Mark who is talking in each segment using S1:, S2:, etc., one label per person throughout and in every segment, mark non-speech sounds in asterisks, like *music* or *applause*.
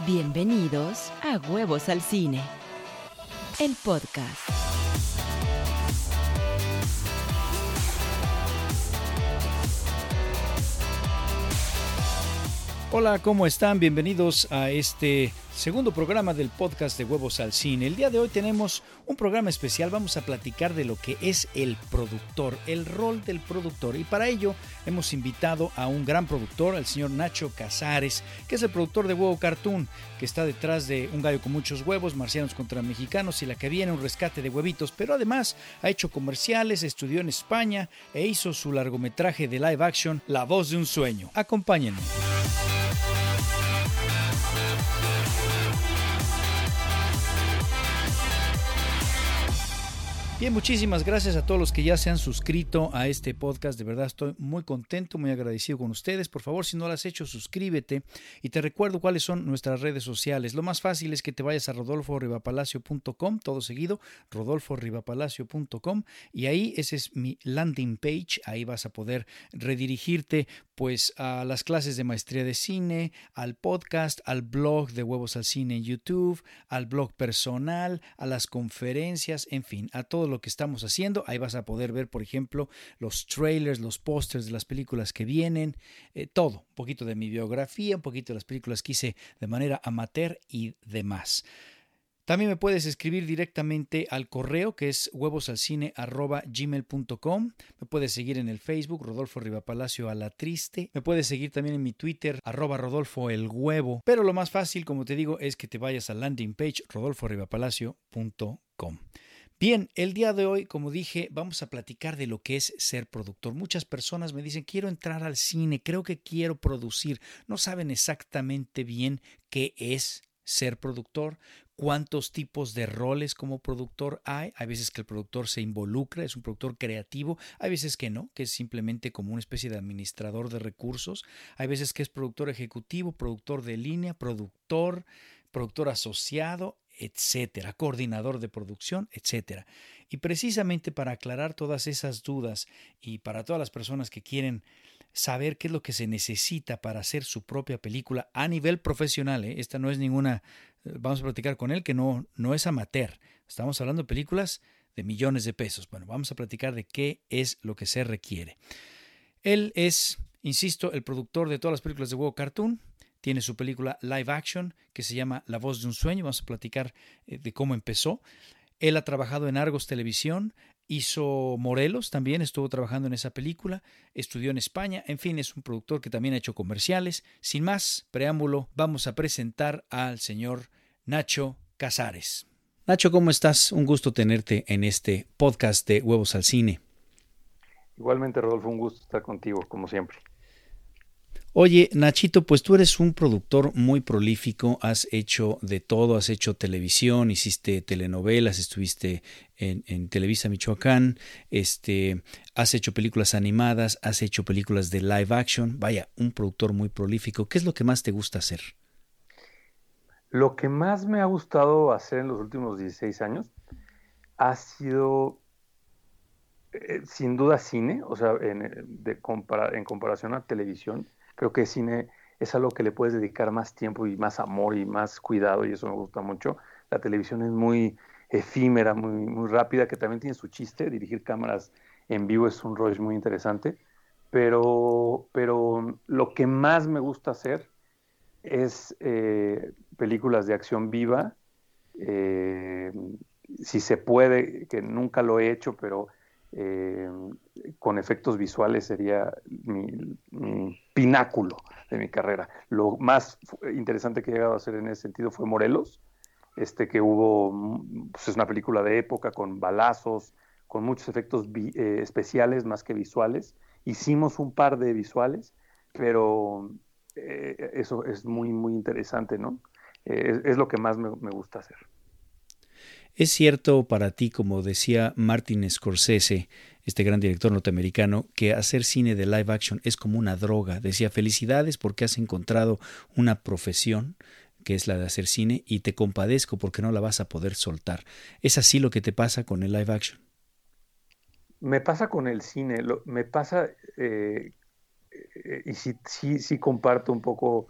S1: Bienvenidos a Huevos al Cine, el podcast.
S2: Hola, ¿cómo están? Bienvenidos a este segundo programa del podcast de Huevos al Cine. El día de hoy tenemos un programa especial, vamos a platicar de lo que es el productor, el rol del productor. Y para ello hemos invitado a un gran productor, al señor Nacho Casares, que es el productor de Huevo Cartoon, que está detrás de Un gallo con muchos huevos, Marcianos contra Mexicanos y la que viene un rescate de huevitos, pero además ha hecho comerciales, estudió en España e hizo su largometraje de live action La voz de un sueño. Acompáñenme. Bien, muchísimas gracias a todos los que ya se han suscrito a este podcast. De verdad estoy muy contento, muy agradecido con ustedes. Por favor, si no lo has hecho, suscríbete y te recuerdo cuáles son nuestras redes sociales. Lo más fácil es que te vayas a rodolforibapalacio.com, todo seguido, rodolforibapalacio.com y ahí ese es mi landing page. Ahí vas a poder redirigirte pues a las clases de maestría de cine, al podcast, al blog de Huevos al Cine en YouTube, al blog personal, a las conferencias, en fin, a todo lo que estamos haciendo. Ahí vas a poder ver, por ejemplo, los trailers, los pósters de las películas que vienen, eh, todo, un poquito de mi biografía, un poquito de las películas que hice de manera amateur y demás. También me puedes escribir directamente al correo que es huevosalcine.gmail.com. Me puedes seguir en el Facebook, Rodolfo Rivapalacio a la triste. Me puedes seguir también en mi Twitter, arroba Rodolfo el huevo. Pero lo más fácil, como te digo, es que te vayas al landing page rodolforivapalacio.com. Bien, el día de hoy, como dije, vamos a platicar de lo que es ser productor. Muchas personas me dicen, quiero entrar al cine, creo que quiero producir. No saben exactamente bien qué es ser productor, cuántos tipos de roles como productor hay. Hay veces que el productor se involucra, es un productor creativo, hay veces que no, que es simplemente como una especie de administrador de recursos. Hay veces que es productor ejecutivo, productor de línea, productor, productor asociado, etcétera, coordinador de producción, etcétera. Y precisamente para aclarar todas esas dudas y para todas las personas que quieren saber qué es lo que se necesita para hacer su propia película a nivel profesional. ¿eh? Esta no es ninguna, vamos a platicar con él que no, no es amateur. Estamos hablando de películas de millones de pesos. Bueno, vamos a platicar de qué es lo que se requiere. Él es, insisto, el productor de todas las películas de Huevo Cartoon. Tiene su película live action que se llama La voz de un sueño. Vamos a platicar eh, de cómo empezó. Él ha trabajado en Argos Televisión, Hizo Morelos también, estuvo trabajando en esa película, estudió en España, en fin, es un productor que también ha hecho comerciales. Sin más preámbulo, vamos a presentar al señor Nacho Casares. Nacho, ¿cómo estás? Un gusto tenerte en este podcast de Huevos al Cine.
S3: Igualmente, Rodolfo, un gusto estar contigo, como siempre.
S2: Oye, Nachito, pues tú eres un productor muy prolífico, has hecho de todo, has hecho televisión, hiciste telenovelas, estuviste en, Televisa Michoacán, este, has hecho películas animadas, has hecho películas de live action, vaya, un productor muy prolífico. ¿Qué es lo que más te gusta hacer?
S3: Lo que más me ha gustado hacer en los últimos 16 años ha sido eh, sin duda cine, o sea, en, en comparación a televisión Creo que cine es algo que le puedes dedicar más tiempo y más amor y más cuidado y eso me gusta mucho. La televisión es muy efímera, muy, muy rápida, que también tiene su chiste. Dirigir cámaras en vivo es un rollo muy interesante. Pero, pero lo que más me gusta hacer es eh, películas de acción viva. Eh, si se puede, que nunca lo he hecho, pero eh, con efectos visuales sería mi, pináculo de mi carrera. Lo más interesante que he llegado a hacer en ese sentido fue Morelos, este que hubo, pues es una película de época con balazos, con muchos efectos eh, especiales más que visuales. Hicimos un par de visuales, pero eh, eso es muy, muy interesante, ¿no? es, lo que más me gusta hacer.
S2: ¿Es cierto para ti, como decía Martin Scorsese, este gran director norteamericano, que hacer cine de live action es como una droga? Decía, felicidades porque has encontrado una profesión que es la de hacer cine y te compadezco porque no la vas a poder soltar. ¿Es así lo que te pasa con el live action?
S3: Me pasa con el cine, me pasa, eh, eh, y sí, sí, comparto un poco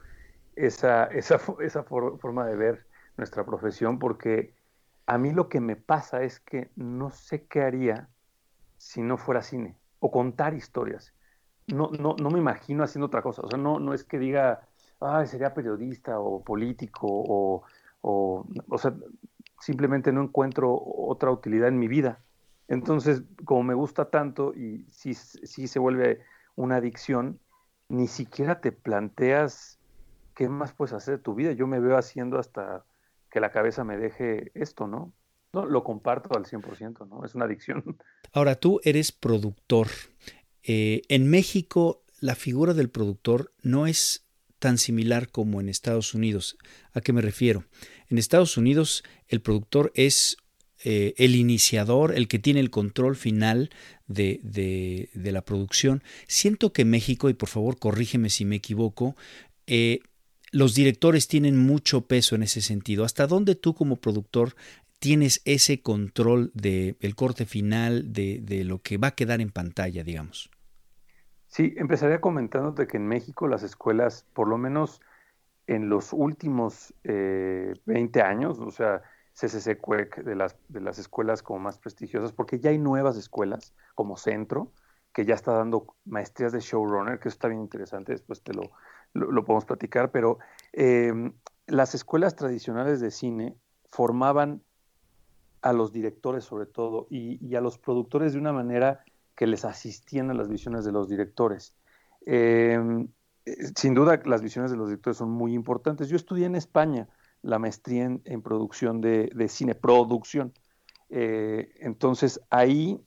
S3: esa forma de ver nuestra profesión porque a mí lo que me pasa es que no sé qué haría si no fuera cine o contar historias. No, no, no me imagino haciendo otra cosa. O sea, no, no es que diga, ay, sería periodista o político o, o, o sea, simplemente no encuentro otra utilidad en mi vida. Entonces, como me gusta tanto y si, si se vuelve una adicción, ni siquiera te planteas qué más puedes hacer de tu vida. Yo me veo haciendo hasta que la cabeza me deje esto, ¿no? No, lo comparto al 100%, ¿no? Es una adicción. *laughs*
S2: Ahora, tú eres productor. Eh, en México, la figura del productor no es tan similar como en Estados Unidos. ¿A qué me refiero? En Estados Unidos, el productor es eh, el iniciador, el que tiene el control final de, de, la producción. Siento que México, y por favor corrígeme si me equivoco, eh, los directores tienen mucho peso en ese sentido. ¿Hasta dónde tú como productor tienes ese control del el corte final, de, de, lo que va a quedar en pantalla, digamos?
S3: Sí, empezaría comentándote que en México las escuelas, por lo menos en los últimos eh, 20 años, o sea, CCC CUEC, de las, de las escuelas como más prestigiosas, porque ya hay nuevas escuelas como Centro, que ya está dando maestrías de showrunner, que eso está bien interesante, después te lo, lo, podemos platicar, pero em, las escuelas tradicionales de cine formaban a los directores sobre todo y, a los productores de una manera que les asistían a las visiones de los directores. Eh, sin duda las visiones de los directores son muy importantes. Yo estudié en España, la maestría en, producción de, cine, producción. Eh, entonces ahí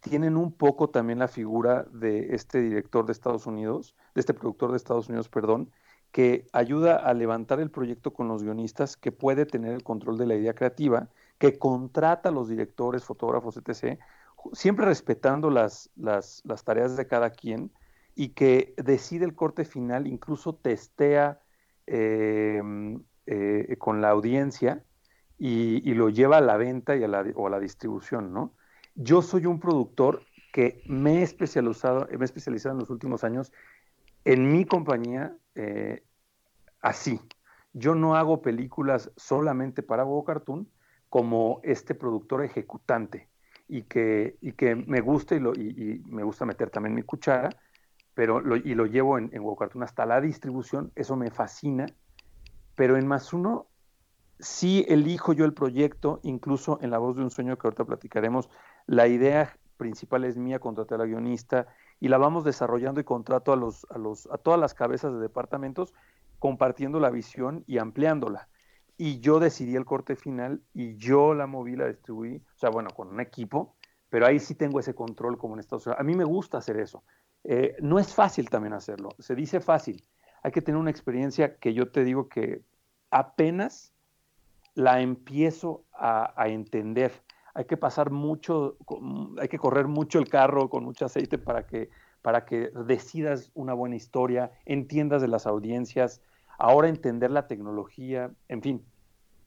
S3: tienen un poco también la figura de este director de Estados Unidos, de este productor de Estados Unidos, perdón, que ayuda a levantar el proyecto con los guionistas, que puede tener el control de la idea creativa, que contrata a los directores, fotógrafos, etc., siempre respetando las, tareas de cada quien y que decide el corte final, incluso testea eh, eh, con la audiencia y, lo lleva a la venta y a la, o a la distribución, ¿no? Yo soy un productor que me he especializado, me he especializado en los últimos años en mi compañía eh, así. Yo no hago películas solamente para Go Cartoon como este productor ejecutante y que, y que me gusta y, lo, y, me gusta meter también mi cuchara, pero lo, y lo llevo en, en Cartoon hasta la distribución, eso me fascina pero en más uno sí elijo yo el proyecto, incluso en La Voz de un Sueño que ahorita platicaremos, la idea principal es mía, contraté a la guionista y la vamos desarrollando y contrato a, los, a, los, a todas las cabezas de departamentos compartiendo la visión y ampliándola. Y yo decidí el corte final y yo la moví, la distribuí, o sea, bueno, con un equipo, pero ahí sí tengo ese control como en Estados Unidos. A mí me gusta hacer eso. Eh, no es fácil también hacerlo, se dice fácil, hay que tener una experiencia que yo te digo que apenas la empiezo a, entender. Hay que pasar mucho, hay que correr mucho el carro con mucho aceite para que, para que decidas una buena historia, entiendas de las audiencias, ahora entender la tecnología, en fin,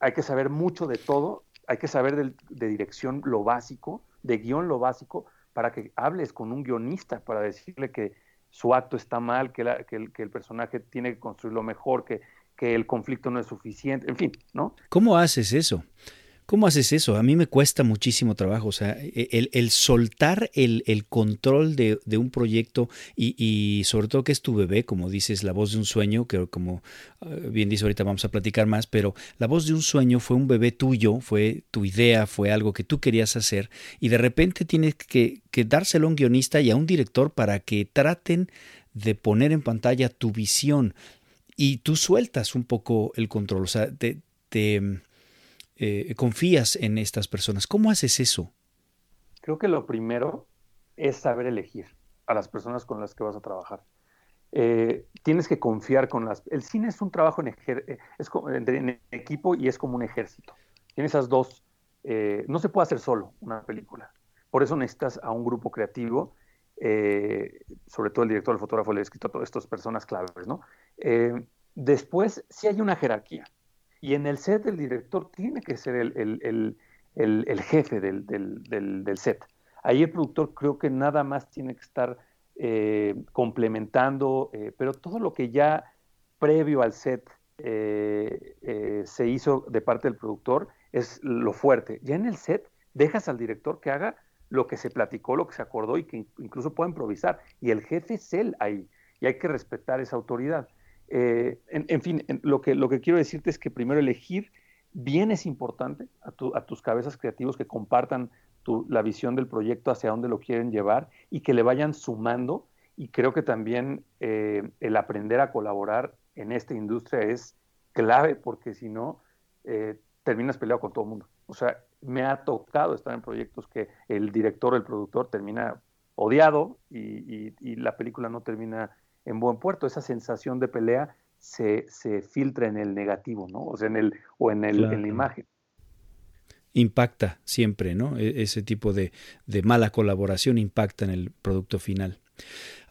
S3: hay que saber mucho de todo, hay que saber de, dirección lo básico, de guion lo básico, para que hables con un guionista, para decirle que su acto está mal, que, el, que el personaje tiene que construirlo mejor, que, que el conflicto no es suficiente, en fin, ¿no?
S2: ¿Cómo haces eso? ¿Cómo haces eso? A mí me cuesta muchísimo trabajo, o sea, e, el, soltar el, control de, un proyecto y, sobre todo que es tu bebé, como dices, la voz de un sueño, que como eh, bien dice ahorita vamos a platicar más, pero la voz de un sueño fue un bebé tuyo, fue tu idea, fue algo que tú querías hacer y de repente tienes que, que dárselo a un guionista y a un director para que traten de poner en pantalla tu visión y tú sueltas un poco el control, o sea, te, eh, confías en estas personas. ¿Cómo haces eso?
S3: Creo que lo primero es saber elegir a las personas con las que vas a trabajar. Eh, tienes que confiar con las... El cine es un trabajo en, eh, equipo y es como un ejército. Tiene esas dos... no se puede hacer solo una película. Por eso necesitas a un grupo creativo sobre todo el director, el fotógrafo, le ha escrito a todas estas personas claves, ¿no? Después, sí hay una jerarquía. Y en el set el director tiene que ser el, jefe del, set. Ahí el productor creo que nada más tiene que estar eh, complementando, pero todo lo que ya previo al set eh, eh, se hizo de parte del productor es lo fuerte. Ya en el set dejas al director que haga lo que se platicó, lo que se acordó y que incluso pueda improvisar. Y el jefe es él ahí y hay que respetar esa autoridad. Eh, en, fin, lo, que, lo que quiero decirte es que primero elegir bien es importante a, tus cabezas creativos que compartan la visión del proyecto hacia dónde lo quieren llevar y que le vayan sumando. Y creo que también eh, el aprender a colaborar en esta industria es clave porque si no, eh, terminas peleado con todo el mundo. O sea, me ha tocado estar en proyectos que el director o el productor termina odiado y, la película no termina en buen puerto. Esa sensación de pelea se, filtra en el negativo, ¿no? O sea, en el, o en, el, en la imagen
S2: impacta siempre, ¿no? E, ese tipo de, mala colaboración impacta en el producto final.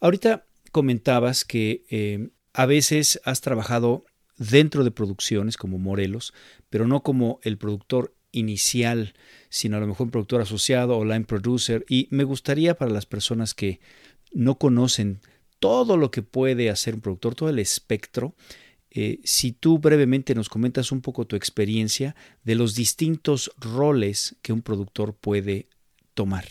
S2: Ahorita comentabas que eh, a veces has trabajado dentro de producciones como Morelos, pero no como el productor inicial, sino a lo mejor un productor asociado o line producer. Y me gustaría para las personas que no conocen todo lo que puede hacer un productor, todo el espectro, eh, si tú brevemente nos comentas un poco tu experiencia de los distintos roles que un productor puede tomar.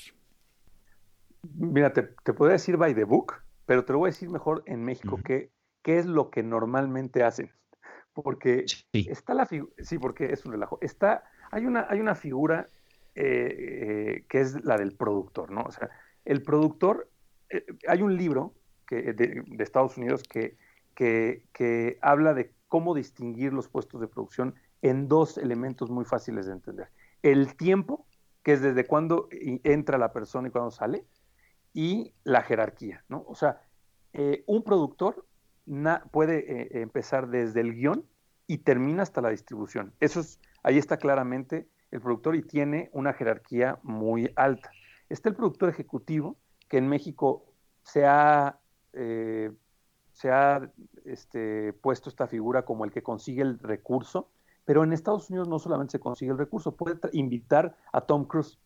S3: Mira, te, te podría decir by the book, pero te lo voy a decir mejor en México qué es lo que normalmente hacen. Porque está la figura, sí, porque es un relajo. Está, hay una, hay una figura eh, eh, que es la del productor, ¿no? O sea, el productor, hay un libro que, de Estados Unidos que que, habla de cómo distinguir los puestos de producción en dos elementos muy fáciles de entender. El tiempo, que es desde cuándo entra la persona y cuándo sale, y la jerarquía, ¿no? O sea, eh, un productor puede eh, empezar desde el guion y termina hasta la distribución. Eso es, ahí está claramente el productor y tiene una jerarquía muy alta. Está el productor ejecutivo, que en México se ha eh, se ha este, puesto esta figura como el que consigue el recurso, pero en Estados Unidos no solamente se consigue el recurso, puede invitar a Tom Cruise,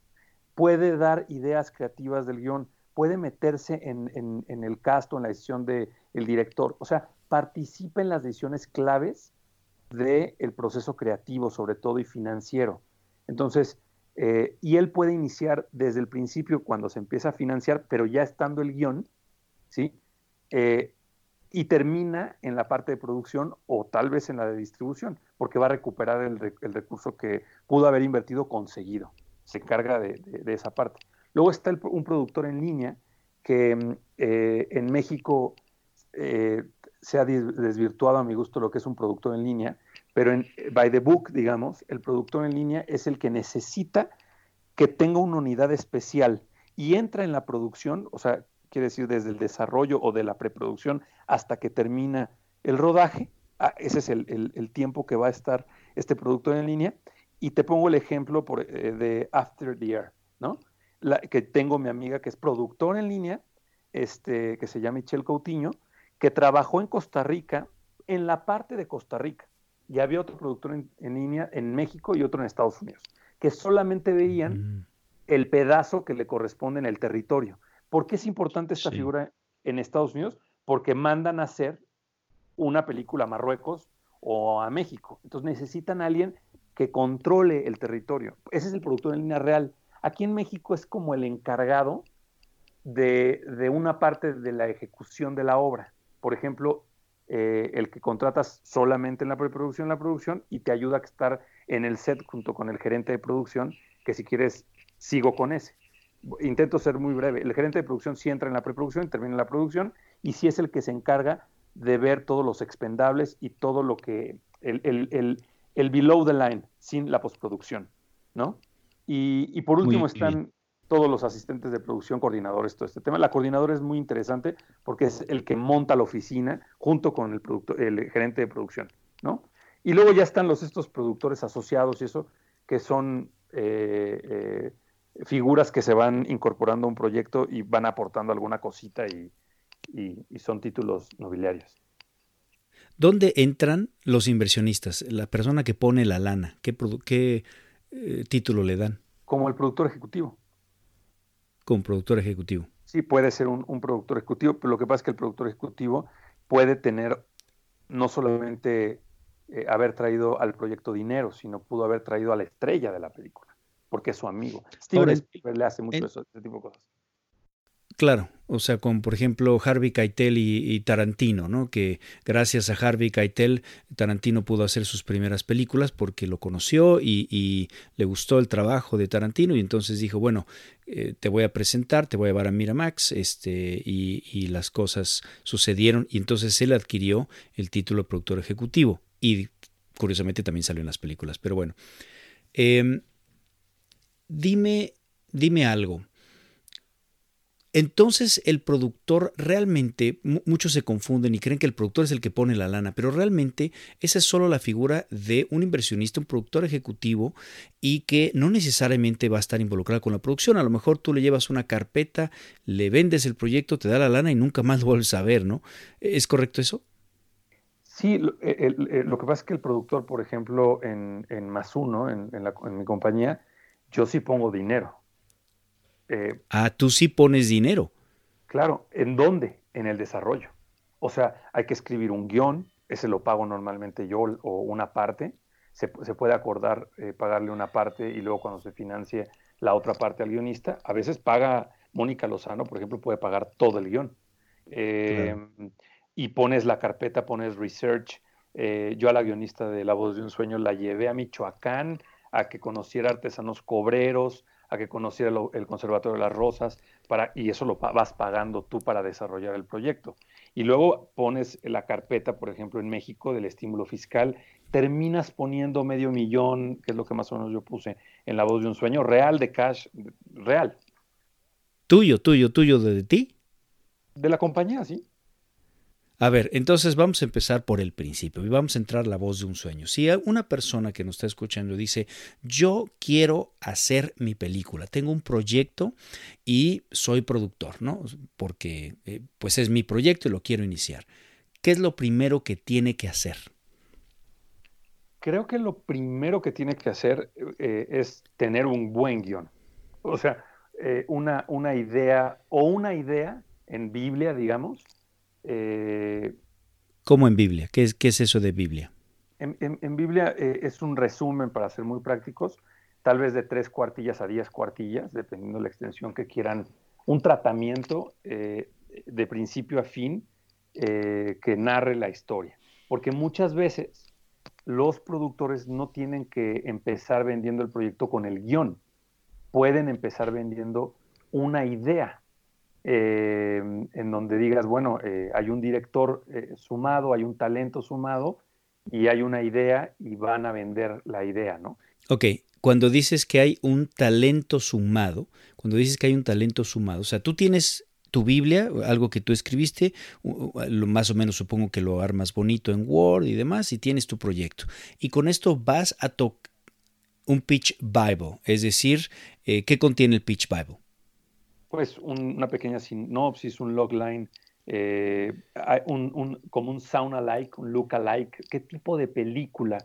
S3: puede dar ideas creativas del guion, puede meterse en, el cast o en la decisión del director, o sea, participa en las decisiones claves del proceso creativo, sobre todo y financiero. Entonces, eh, y él puede iniciar desde el principio cuando se empieza a financiar, pero ya estando el guion, ¿sí? Eh, y termina en la parte de producción o tal vez en la de distribución, porque va a recuperar el, recurso que pudo haber invertido conseguido. Se encarga de, esa parte. Luego está un productor en línea que mm, eh, en México eh, se ha desvirtuado a mi gusto lo que es un productor en línea, pero en, by the book, digamos, el productor en línea es el que necesita que tenga una unidad especial y entra en la producción, o sea, quiere decir desde el desarrollo o de la preproducción hasta que termina el rodaje. Ah, ese es el, tiempo que va a estar este producto en línea. Y te pongo el ejemplo por, eh, de After the Air, ¿no? La, que tengo mi amiga que es productor en línea, este, que se llama Michelle Coutinho, que trabajó en Costa Rica, en la parte de Costa Rica. Y había otro productor en, línea en México y otro en Estados Unidos, que solamente veían mm. el pedazo que le corresponde en el territorio. ¿Por qué es importante esta figura en Estados Unidos? Porque mandan a hacer una película a Marruecos o a México. Entonces necesitan a alguien que controle el territorio. Ese es el productor en línea real. Aquí en México es como el encargado de, una parte de la ejecución de la obra. Por ejemplo, eh, el que contratas solamente en la preproducción, la producción, y te ayuda a estar en el set junto con el gerente de producción, que si quieres sigo con ese intento ser muy breve, el gerente de producción sí entra en la preproducción, termina la producción y sí es el que se encarga de ver todos los expendables y todo lo que, el, el, el, below the line, sin la postproducción, ¿no? Y, por último están todos los asistentes de producción, coordinadores, todo este tema. La coordinadora es muy interesante porque es el que monta la oficina junto con el, productor, el gerente de producción, ¿no? Y luego ya están los estos productores asociados y eso, que son eh, eh, figuras que se van incorporando a un proyecto y van aportando alguna cosita y, son títulos nobiliarios.
S2: ¿Dónde entran los inversionistas? La persona que pone la lana, ¿qué, qué eh, título le dan?
S3: Como el productor ejecutivo.
S2: Como productor ejecutivo.
S3: Sí, puede ser un, un, productor ejecutivo, pero lo que pasa es que el productor ejecutivo puede tener no solamente eh, haber traído al proyecto dinero, sino pudo haber traído a la estrella de la película, porque es su amigo. Steven Spielberg le hace mucho eso, ese tipo de cosas.
S2: Claro, o sea, con por ejemplo Harvey Keitel y, Tarantino, ¿no? Que gracias a Harvey Keitel, Tarantino pudo hacer sus primeras películas porque lo conoció y, le gustó el trabajo de Tarantino y entonces dijo, bueno, eh, te voy a presentar, te voy a llevar a Miramax, este, y, las cosas sucedieron y entonces él adquirió el título de productor ejecutivo y curiosamente también salió en las películas, pero bueno. Em, dime, dime algo. Entonces el productor realmente, muchos se confunden y creen que el productor es el que pone la lana, pero realmente esa es solo la figura de un inversionista, un productor ejecutivo y que no necesariamente va a estar involucrado con la producción. A lo mejor tú le llevas una carpeta, le vendes el proyecto, te da la lana y nunca más lo vuelves a ver, ¿no? ¿Es correcto eso?
S3: Sí, lo, eh, lo que pasa es que el productor, por ejemplo, en, en en mi compañía, yo sí pongo dinero.
S2: Eh, ah, tú sí pones dinero.
S3: Claro, ¿en dónde? En el desarrollo. O sea, hay que escribir un guion, ese lo pago normalmente yo o una parte. Se, puede acordar eh, pagarle una parte y luego cuando se financie la otra parte al guionista. A veces paga Mónica Lozano, por ejemplo, puede pagar todo el guion. Eh, y pones la carpeta, pones research. yo a la guionista de La voz de un sueño la llevé a Michoacán a que conociera artesanos cobreros, a que conociera el Conservatorio de las Rosas, para, y eso lo vas pagando tú para desarrollar el proyecto. Y luego pones la carpeta, por ejemplo, en México del estímulo fiscal, terminas poniendo medio millón, que es lo que más o menos yo puse en La Voz de un Sueño, real de cash, real.
S2: Tuyo, tuyo, tuyo, de ti.
S3: De la compañía, sí.
S2: A ver, entonces vamos a empezar por el principio y vamos a entrar la voz de un sueño. Si una persona que nos está escuchando dice, yo quiero hacer mi película, tengo un proyecto y soy productor, ¿no? Porque eh, pues es mi proyecto y lo quiero iniciar. ¿Qué es lo primero que tiene que hacer?
S3: Creo que lo primero que tiene que hacer eh, es tener un buen guion. O sea, eh, una, una idea o una idea en Biblia, digamos,
S2: eh, ¿Cómo en Biblia? ¿Qué es, qué es eso de Biblia?
S3: En, Biblia eh, es un resumen, para ser muy prácticos, tal vez de tres cuartillas a diez cuartillas, dependiendo de la extensión que quieran, un tratamiento eh, de principio a fin que narre la historia. Porque muchas veces los productores no tienen que empezar vendiendo el proyecto con el guion, pueden empezar vendiendo una idea eh, en donde digas, bueno, eh, hay un director eh, sumado, hay un talento sumado y hay una idea y van a vender la idea, ¿no?
S2: Ok, cuando dices que hay un talento sumado, cuando dices que hay un talento sumado, o sea, tú tienes tu Biblia, algo que tú escribiste, más o menos supongo que lo armas bonito en Word y demás, y tienes tu proyecto. Y con esto vas a tocar un Pitch Bible, es decir, ¿qué contiene el Pitch Bible?
S3: Pues una pequeña sinopsis, un logline, eh, un, como un sound alike, un look alike, qué tipo de película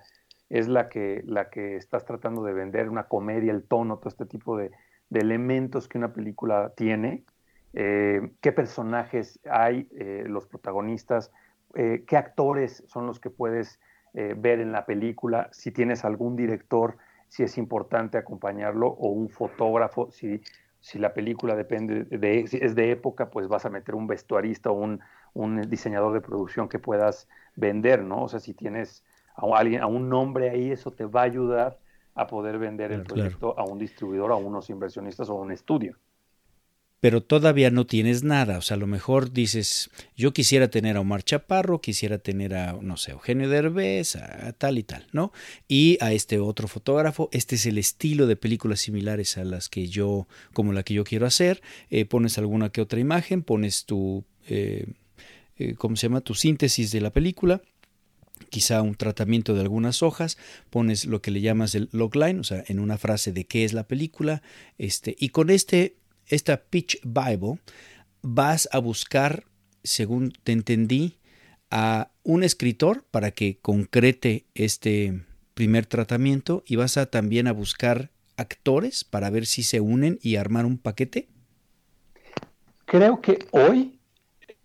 S3: es la que, la que estás tratando de vender, una comedia, el tono, todo este tipo de, elementos que una película tiene, eh, qué personajes hay, eh, los protagonistas, qué actores son los que puedes ver en la película, si tienes algún director, si es importante acompañarlo, o un fotógrafo, si si la película depende de, es de época, pues vas a meter un vestuarista o un, diseñador de producción que puedas vender, ¿no? O sea, si tienes a alguien, a un nombre ahí, eso te va a ayudar a poder vender el proyecto a un distribuidor, a unos inversionistas o a un estudio
S2: pero todavía no tienes nada. O sea, a lo mejor dices, yo quisiera tener a Omar Chaparro, quisiera tener a, no sé, Eugenio Derbez, a, tal y tal, ¿no? Y a este otro fotógrafo. Este es el estilo de películas similares a las que yo, como la que yo quiero hacer. Eh, pones alguna que otra imagen, pones tu, eh, eh, ¿cómo se llama? Tu síntesis de la película quizá un tratamiento de algunas hojas, pones lo que le llamas el logline, o sea, en una frase de qué es la película, este, y con este esta Pitch Bible, vas a buscar, según te entendí, a un escritor para que concrete este primer tratamiento y vas a también a buscar actores para ver si se unen y armar un paquete?
S3: Creo que hoy,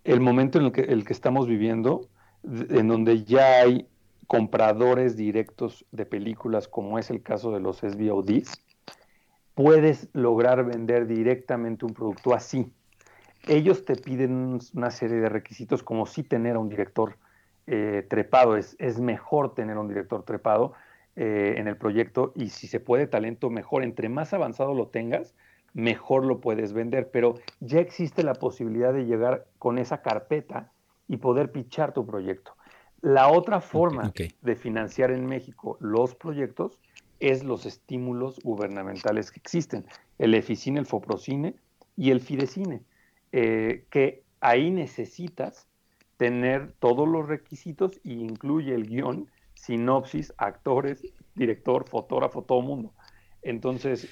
S3: el momento en el que, estamos viviendo, en donde ya hay compradores directos de películas, como es el caso de los SVODs, puedes lograr vender directamente un producto así. Ellos te piden una serie de requisitos como si tener a un director eh, trepado. Es, es, mejor tener a un director trepado eh, en el proyecto y si se puede talento, mejor. Entre más avanzado lo tengas, mejor lo puedes vender. Pero ya existe la posibilidad de llegar con esa carpeta y poder pichar tu proyecto. La otra forma de financiar en México los proyectos es los estímulos gubernamentales que existen, el EFICINE, el FOPROCINE y el FIDECINE, eh, que ahí necesitas tener todos los requisitos y incluye el guion, sinopsis, actores, director, fotógrafo, todo mundo. Entonces,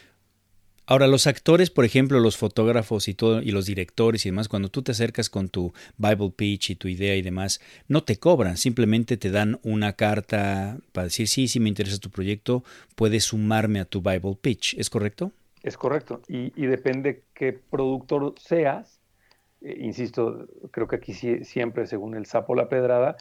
S2: Ahora, los actores, por ejemplo, los fotógrafos y todo, y los directores y demás, cuando tú te acercas con tu Bible pitch y tu idea y demás, no te cobran, simplemente te dan una carta para decir, sí, sí me interesa tu proyecto, puedes sumarme a tu Bible pitch, ¿es correcto?
S3: Es correcto, y, depende qué productor seas, eh, insisto, creo que aquí siempre, según el sapo la pedrada,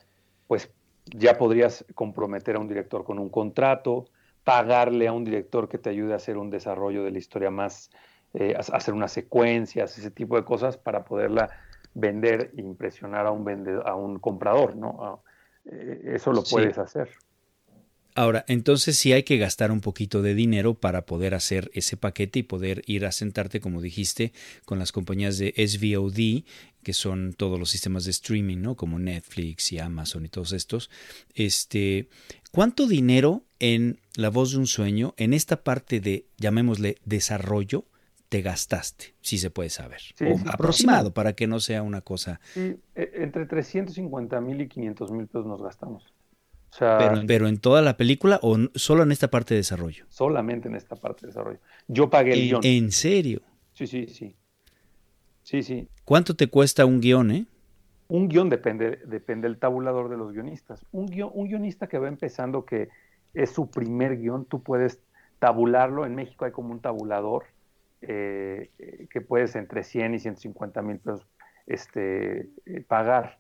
S3: pues ya podrías comprometer a un director con un contrato, pagarle a un director que te ayude a hacer un desarrollo de la historia más, eh, hacer unas secuencias, ese tipo de cosas para poderla vender e impresionar a un, vendedor, a un comprador, ¿no? Ah, eh, eso lo puedes hacer.
S2: Ahora, entonces sí hay que gastar un poquito de dinero para poder hacer ese paquete y poder ir a sentarte, como dijiste, con las compañías de SVOD, que son todos los sistemas de streaming, ¿no? Como Netflix y Amazon y todos estos. Este, ¿Cuánto dinero en La voz de un sueño, en esta parte de, llamémosle, desarrollo, te gastaste, si se puede saber? o aproximado, para que no sea una cosa.
S3: Sí, e, entre 350 mil y 500 mil pesos nos gastamos.
S2: pero, en toda la película o solo en esta parte de desarrollo?
S3: Solamente en esta parte de desarrollo. Yo pagué el guion.
S2: ¿En serio?
S3: Sí, sí, sí. Sí, sí.
S2: ¿Cuánto te cuesta un guion, eh?
S3: Un guion depende, depende del tabulador de los guionistas. Un, un guionista que va empezando que es su primer guion, tú puedes tabularlo. En México hay como un tabulador eh, que puedes entre 100 y 150 mil pesos este, eh, pagar.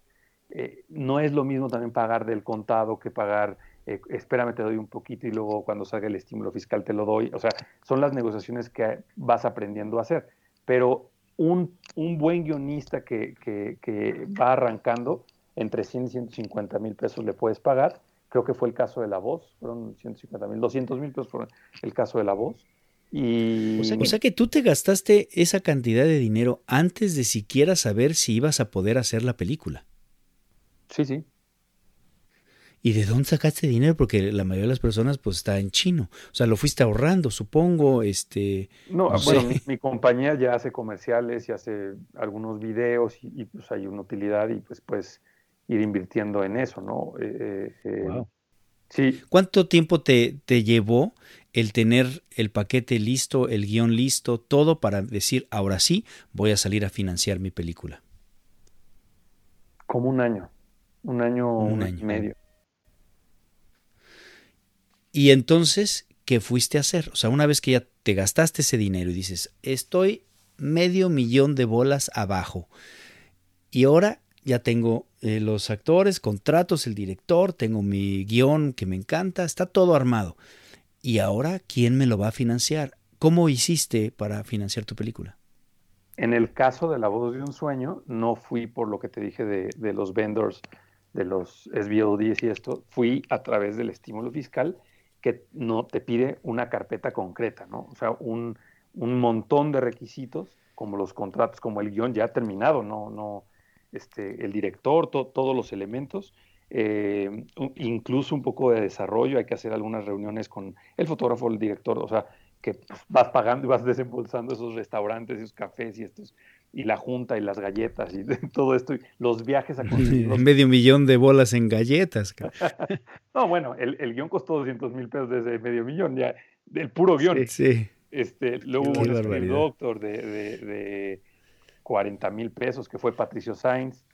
S3: Eh, no es lo mismo también pagar del contado que pagar, espérame, te doy un poquito y luego cuando salga el estímulo fiscal te lo doy. O sea, son las negociaciones que vas aprendiendo a hacer. Pero un, buen guionista que, va arrancando, entre 100 y 150 mil pesos le puedes pagar. Creo que fue el caso de La Voz, fueron 150 mil, 200 mil pesos fue el caso de La Voz. Y...
S2: O sea, que, tú te gastaste esa cantidad de dinero antes de siquiera saber si ibas a poder hacer la película.
S3: Sí, sí.
S2: ¿Y de dónde sacaste dinero? Porque la mayoría de las personas pues está en chino. O sea, lo fuiste ahorrando, supongo. Este,
S3: no, bueno, mi, compañía ya hace comerciales y hace algunos videos y, pues hay una utilidad y pues puedes ir invirtiendo en eso, ¿no? Eh, eh, eh, sí.
S2: ¿Cuánto tiempo te, te llevó el tener el paquete listo, el guion listo, todo para decir, ahora sí, voy a salir a financiar mi película?
S3: Como un año, un año, un año y medio.
S2: Y entonces, ¿qué fuiste a hacer? O sea, una vez que ya te gastaste ese dinero y dices, estoy medio millón de bolas abajo. Y ahora ya tengo eh, los actores, contratos, el director, tengo mi guion que me encanta, está todo armado. Y ahora, ¿quién me lo va a financiar? ¿Cómo hiciste para financiar tu película?
S3: En el caso de La voz de un sueño, no fui por lo que te dije de, de los vendors, de los SBODs y esto, fui a través del estímulo fiscal que no te pide una carpeta concreta, ¿no? O sea, un, montón de requisitos, como los contratos, como el guion ya terminado, no, no, este, el director, todos los elementos, eh, incluso un poco de desarrollo, hay que hacer algunas reuniones con el fotógrafo, el director, o sea, que vas pagando y vas *laughs* desembolsando esos restaurantes, esos cafés y estos y la junta y las galletas y *laughs* todo esto, y los viajes a *laughs*
S2: Medio millón de bolas en galletas.
S3: no, bueno, el, el, guion costó 200 mil pesos desde medio millón, ya, del puro guion.
S2: Sí, sí.
S3: Este, luego hubo un doctor de, de, de 40 mil pesos, que fue Patricio Sainz.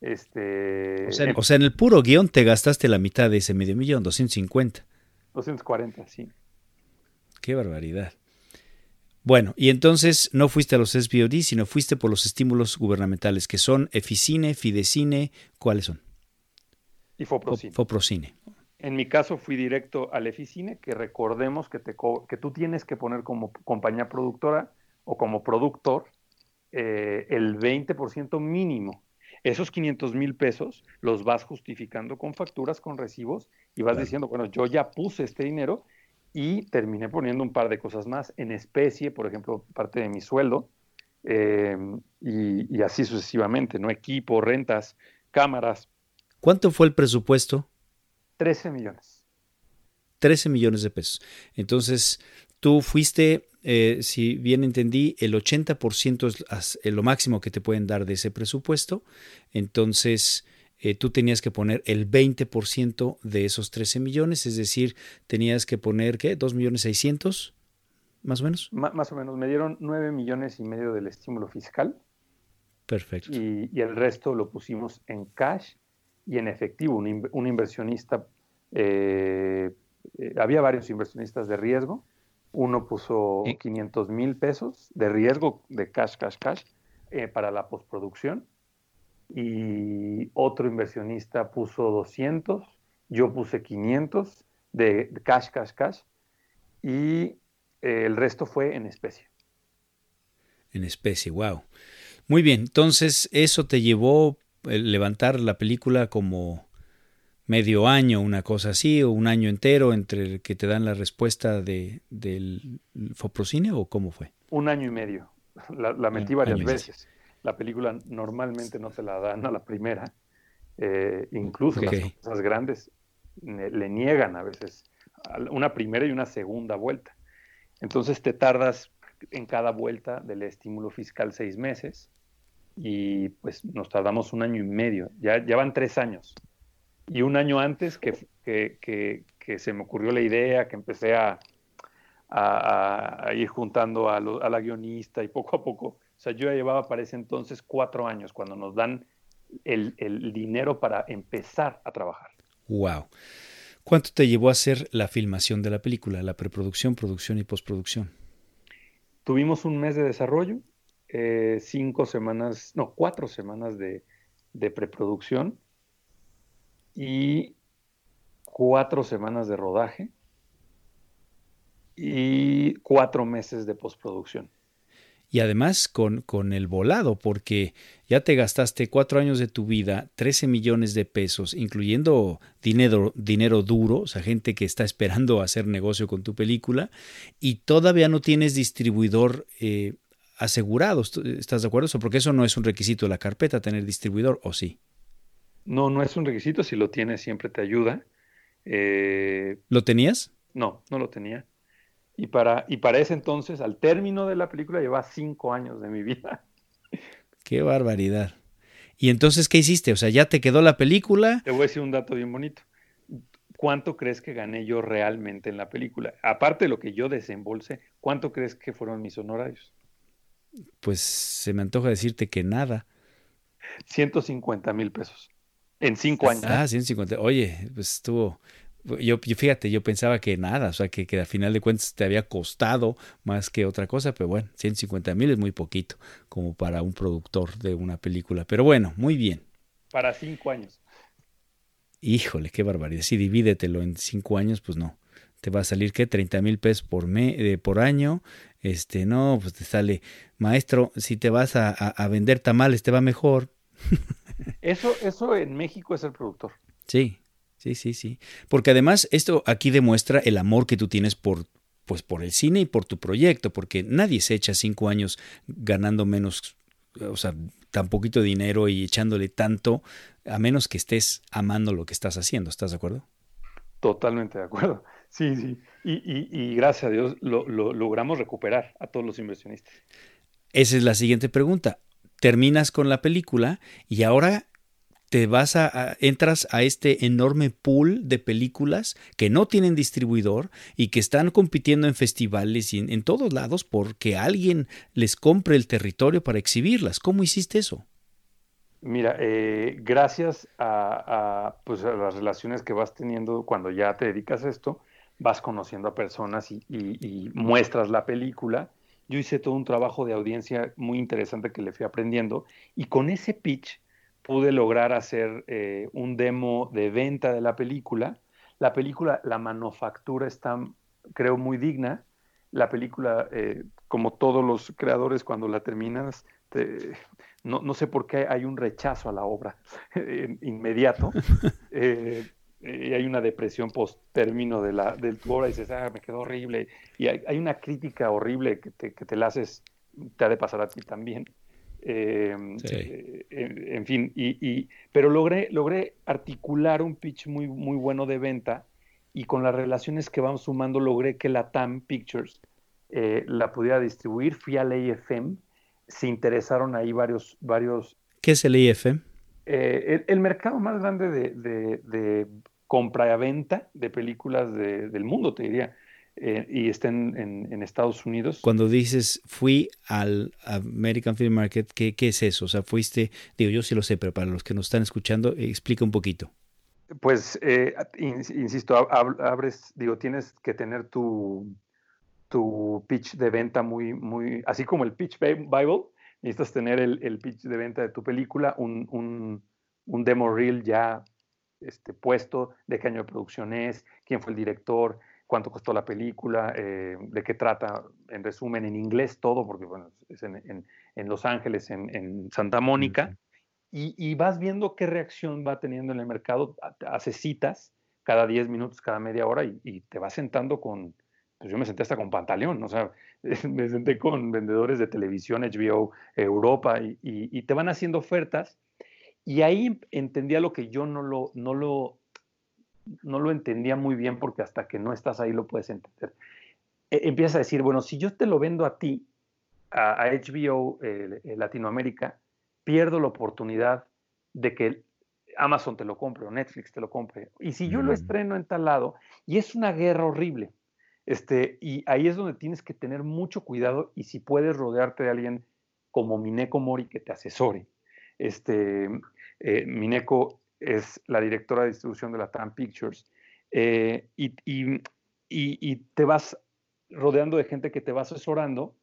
S3: Este,
S2: o sea, o sea, en el puro guion te gastaste la mitad de ese medio millón, 250.
S3: 240, sí.
S2: Qué barbaridad. Bueno, y entonces no fuiste a los SBOD, sino fuiste por los estímulos gubernamentales, que son Eficine, Fidecine, ¿cuáles son?
S3: Y Foprocine.
S2: Foprocine.
S3: En mi caso fui directo al Eficine, que recordemos que, te que tú tienes que poner como compañía productora o como productor eh, el 20% mínimo. Esos 500 mil pesos los vas justificando con facturas, con recibos y vas diciendo, bueno, yo ya puse este dinero y terminé poniendo un par de cosas más en especie, por ejemplo, parte de mi sueldo, eh, y, y, así sucesivamente, ¿no? Equipo, rentas, cámaras.
S2: ¿Cuánto fue el presupuesto?
S3: 13 millones.
S2: 13 millones de pesos. Entonces, tú fuiste, eh, si bien entendí, el 80% es lo máximo que te pueden dar de ese presupuesto. Entonces, eh, tú tenías que poner el 20% de esos 13 millones, es decir, tenías que poner, ¿qué? ¿2 millones 600? Más o menos.
S3: más o menos. Me dieron 9 millones y medio del estímulo fiscal.
S2: Perfecto.
S3: Y, el resto lo pusimos en cash y en efectivo. Un, inversionista, eh, eh, había varios inversionistas de riesgo. Uno puso 500 mil pesos de riesgo de cash, cash, cash para la postproducción y otro inversionista puso 200, yo puse 500 de cash, cash, cash y eh, el resto fue en especie.
S2: En especie, wow. Muy bien, entonces eso te llevó a eh, levantar la película como medio año, una cosa así, o un año entero entre que te dan la respuesta de, del Foprocine o cómo fue?
S3: Un año y medio. La, metí varias veces la película normalmente no te la dan a la primera, eh, incluso las cosas grandes le niegan a veces una primera y una segunda vuelta. Entonces te tardas en cada vuelta del estímulo fiscal seis meses y pues nos tardamos un año y medio, ya, ya van tres años. Y un año antes que, que, se me ocurrió la idea, que empecé a, a, ir juntando a, a, la guionista y poco a poco o sea, yo ya llevaba para ese entonces cuatro años cuando nos dan el, dinero para empezar a trabajar.
S2: Wow. ¿Cuánto te llevó a hacer la filmación de la película, la preproducción, producción y postproducción?
S3: Tuvimos un mes de desarrollo, eh, cinco semanas, no, cuatro semanas de, de preproducción y cuatro semanas de rodaje y cuatro meses de postproducción
S2: y además con, con, el volado, porque ya te gastaste cuatro años de tu vida, 13 millones de pesos, incluyendo dinero, dinero duro, o sea, gente que está esperando hacer negocio con tu película, y todavía no tienes distribuidor eh, asegurado. ¿Estás de acuerdo? Porque eso no es un requisito de la carpeta, tener distribuidor, ¿o sí?
S3: No, no es un requisito, si lo tienes siempre te ayuda.
S2: Eh, ¿Lo tenías?
S3: No, no lo tenía. Y para, y para ese entonces, al término de la película, lleva cinco años de mi vida. *laughs*
S2: Qué barbaridad. ¿Y entonces qué hiciste? O sea, ¿ya te quedó la película?
S3: Te voy a decir un dato bien bonito. ¿Cuánto crees que gané yo realmente en la película? Aparte de lo que yo desembolsé, ¿cuánto crees que fueron mis honorarios?
S2: Pues se me antoja decirte que nada.
S3: 150 mil pesos. En cinco años.
S2: Ah, 150. Oye, pues estuvo, yo, fíjate, yo pensaba que nada, o sea, que, que al final de cuentas te había costado más que otra cosa, pero bueno, 150 mil es muy poquito como para un productor de una película. Pero bueno, muy bien.
S3: Para cinco años.
S2: Híjole, qué barbaridad. Si divídetelo en cinco años, pues no. Te va a salir, ¿qué? 30 mil pesos por, me, por año. Este, no, pues te sale, maestro, si te vas a, a vender tamales, te va mejor. *laughs*
S3: Eso, eso en México es el productor.
S2: Sí, Sí, sí, sí. Porque además esto aquí demuestra el amor que tú tienes por, pues, por el cine y por tu proyecto, porque nadie se echa cinco años ganando menos, o sea, tan poquito dinero y echándole tanto, a menos que estés amando lo que estás haciendo. ¿Estás de acuerdo?
S3: Totalmente de acuerdo. Sí, sí. Y, gracias a Dios lo, lo logramos recuperar a todos los inversionistas.
S2: Esa es la siguiente pregunta. Terminas con la película y ahora te vas a, entras a este enorme pool de películas que no tienen distribuidor y que están compitiendo en festivales y en, todos lados porque alguien les compre el territorio para exhibirlas. ¿Cómo hiciste eso?
S3: Mira, eh, gracias a, pues, a, las relaciones que vas teniendo cuando ya te dedicas a esto, vas conociendo a personas y muestras la película. Yo hice todo un trabajo de audiencia muy interesante que le fui aprendiendo y con ese pitch pude lograr hacer eh, un demo de venta de la película. La película, la manufactura está, creo, muy digna. La película, eh, como todos los creadores, cuando la terminas, no, no, sé por qué hay un rechazo a la obra *laughs* inmediato. *laughs* Eh, y hay una depresión post término de la, del tu obra y dices, ah, me quedó horrible. Y hay, hay una crítica horrible que te, que te la haces, te ha de pasar a ti también. Eh, eh, en, fin, y, pero logré, logré articular un pitch muy, muy bueno de venta y con las relaciones que vamos sumando logré que la TAM Pictures eh, la pudiera distribuir. Fui al AFM, se interesaron ahí varios... varios
S2: ¿Qué es el AFM?
S3: el, mercado más grande de, y venta de películas del mundo, te diría. Eh, y estén en, Estados Unidos.
S2: Cuando dices fui al American Film Market, ¿qué, ¿qué, es eso? O sea, fuiste, digo, yo sí lo sé, pero para los que nos están escuchando, explica un poquito.
S3: Pues, eh, insisto, abres, digo, tienes que tener tu, tu pitch de venta muy, muy, así como el pitch Bible, necesitas tener el, el pitch de venta de tu película, un, un, un demo reel ya este, puesto, de qué año de producción es, quién fue el director, cuánto costó la película, eh, de qué trata, en resumen, en inglés todo, porque bueno, es en, Los Ángeles, en, Santa Mónica, y, vas viendo qué reacción va teniendo en el mercado, haces citas cada 10 minutos, cada media hora, y, te vas sentando con, pues yo me senté hasta con Pantaleón, o sea, *laughs* me senté con vendedores de televisión, HBO, Europa, y, te van haciendo ofertas, y ahí entendía lo que yo no lo, no lo no lo entendía muy bien porque hasta que no estás ahí lo puedes entender. E, empieza a decir, bueno, si yo te lo vendo a ti, a, HBO eh, eh, Latinoamérica, pierdo la oportunidad de que Amazon te lo compre o Netflix te lo compre. Y si yo lo mm. estreno en tal lado, y es una guerra horrible, este, y ahí es donde tienes que tener mucho cuidado y si puedes rodearte de alguien como Mineko Mori que te asesore. Este, eh, Mineko es la directora de distribución de la TAM Pictures, eh, y, te vas rodeando de gente que te va asesorando,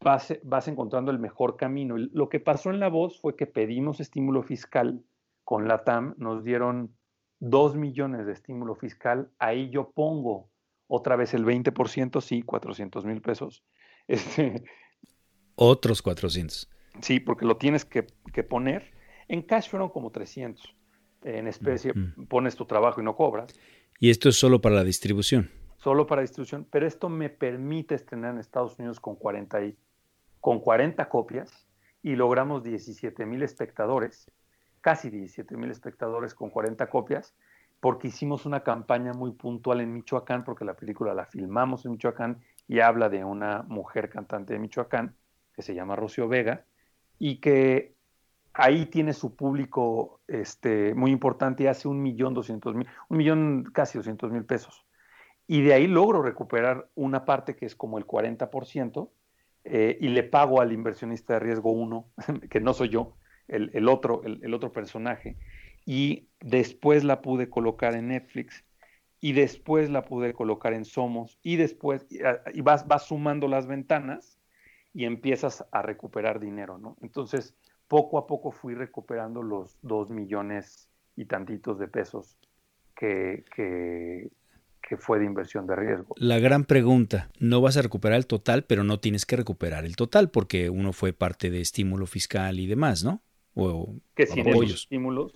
S3: vas, vas encontrando el mejor camino. Lo que pasó en La Voz fue que pedimos estímulo fiscal con la TAM, nos dieron dos millones de estímulo fiscal, ahí yo pongo otra vez el 20%, sí, 400 mil pesos. *laughs* Este,
S2: Otros 400.
S3: Sí, porque lo tienes que, que poner. En cash fueron como 300 en especie, pones tu trabajo y no cobras.
S2: Y esto es solo para la distribución.
S3: Solo para distribución, pero esto me permite estrenar en Estados Unidos con 40, y, con 40 copias y logramos 17 mil espectadores, casi 17 mil espectadores con 40 copias, porque hicimos una campaña muy puntual en Michoacán, porque la película la filmamos en Michoacán y habla de una mujer cantante de Michoacán que se llama Rocío Vega y que ahí tiene su público este, muy importante y hace un millón doscientos mil, un millón casi doscientos mil pesos. Y de ahí logro recuperar una parte que es como el 40% eh, y le pago al inversionista de riesgo uno, *laughs* que no soy yo, el, otro, el, otro personaje. Y después la pude colocar en Netflix y después la pude colocar en Somos y después, y, ah, vas, vas sumando las ventanas y empiezas a recuperar dinero, ¿no? Entonces, poco a poco fui recuperando los dos millones y tantitos de pesos que, que, fue de inversión de riesgo.
S2: La gran pregunta, no vas a recuperar el total, pero no tienes que recuperar el total porque uno fue parte de estímulo fiscal y demás, ¿no?
S3: O, que sin esos estímulos,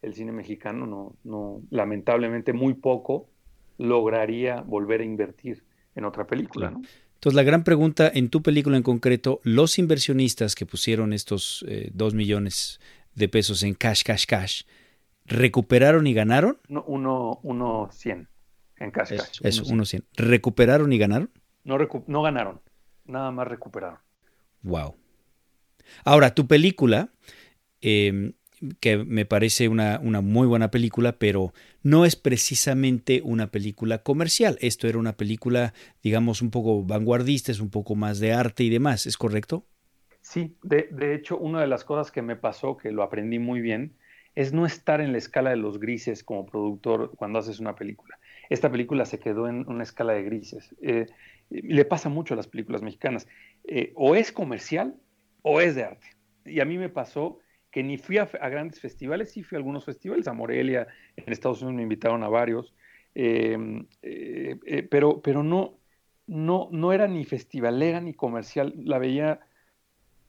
S3: el cine mexicano no, no, lamentablemente muy poco lograría volver a invertir en otra película, ¿no?
S2: Entonces, la gran pregunta en tu película en concreto, los inversionistas que pusieron estos eh, dos millones de pesos en cash, cash, cash, ¿recuperaron y ganaron?
S3: No, uno, uno cien en cash, cash.
S2: Eso, uno cien. ¿Recuperaron y ganaron?
S3: No, no ganaron, nada más recuperaron.
S2: Wow. Ahora, tu película, eh, que me parece una, una, muy buena película, pero no es precisamente una película comercial. Esto era una película, digamos, un poco vanguardista, es un poco más de arte y demás, ¿es correcto?
S3: Sí, de, de hecho, una de las cosas que me pasó, que lo aprendí muy bien, es no estar en la escala de los grises como productor cuando haces una película. Esta película se quedó en una escala de grises. Eh, le pasa mucho a las películas mexicanas. Eh, o es comercial o es de arte. Y a mí me pasó que ni fui a, grandes festivales, sí fui a algunos festivales, a Morelia, en Estados Unidos me invitaron a varios, Em, eh, eh, pero, pero no, no, no era ni festivalera ni comercial. La veía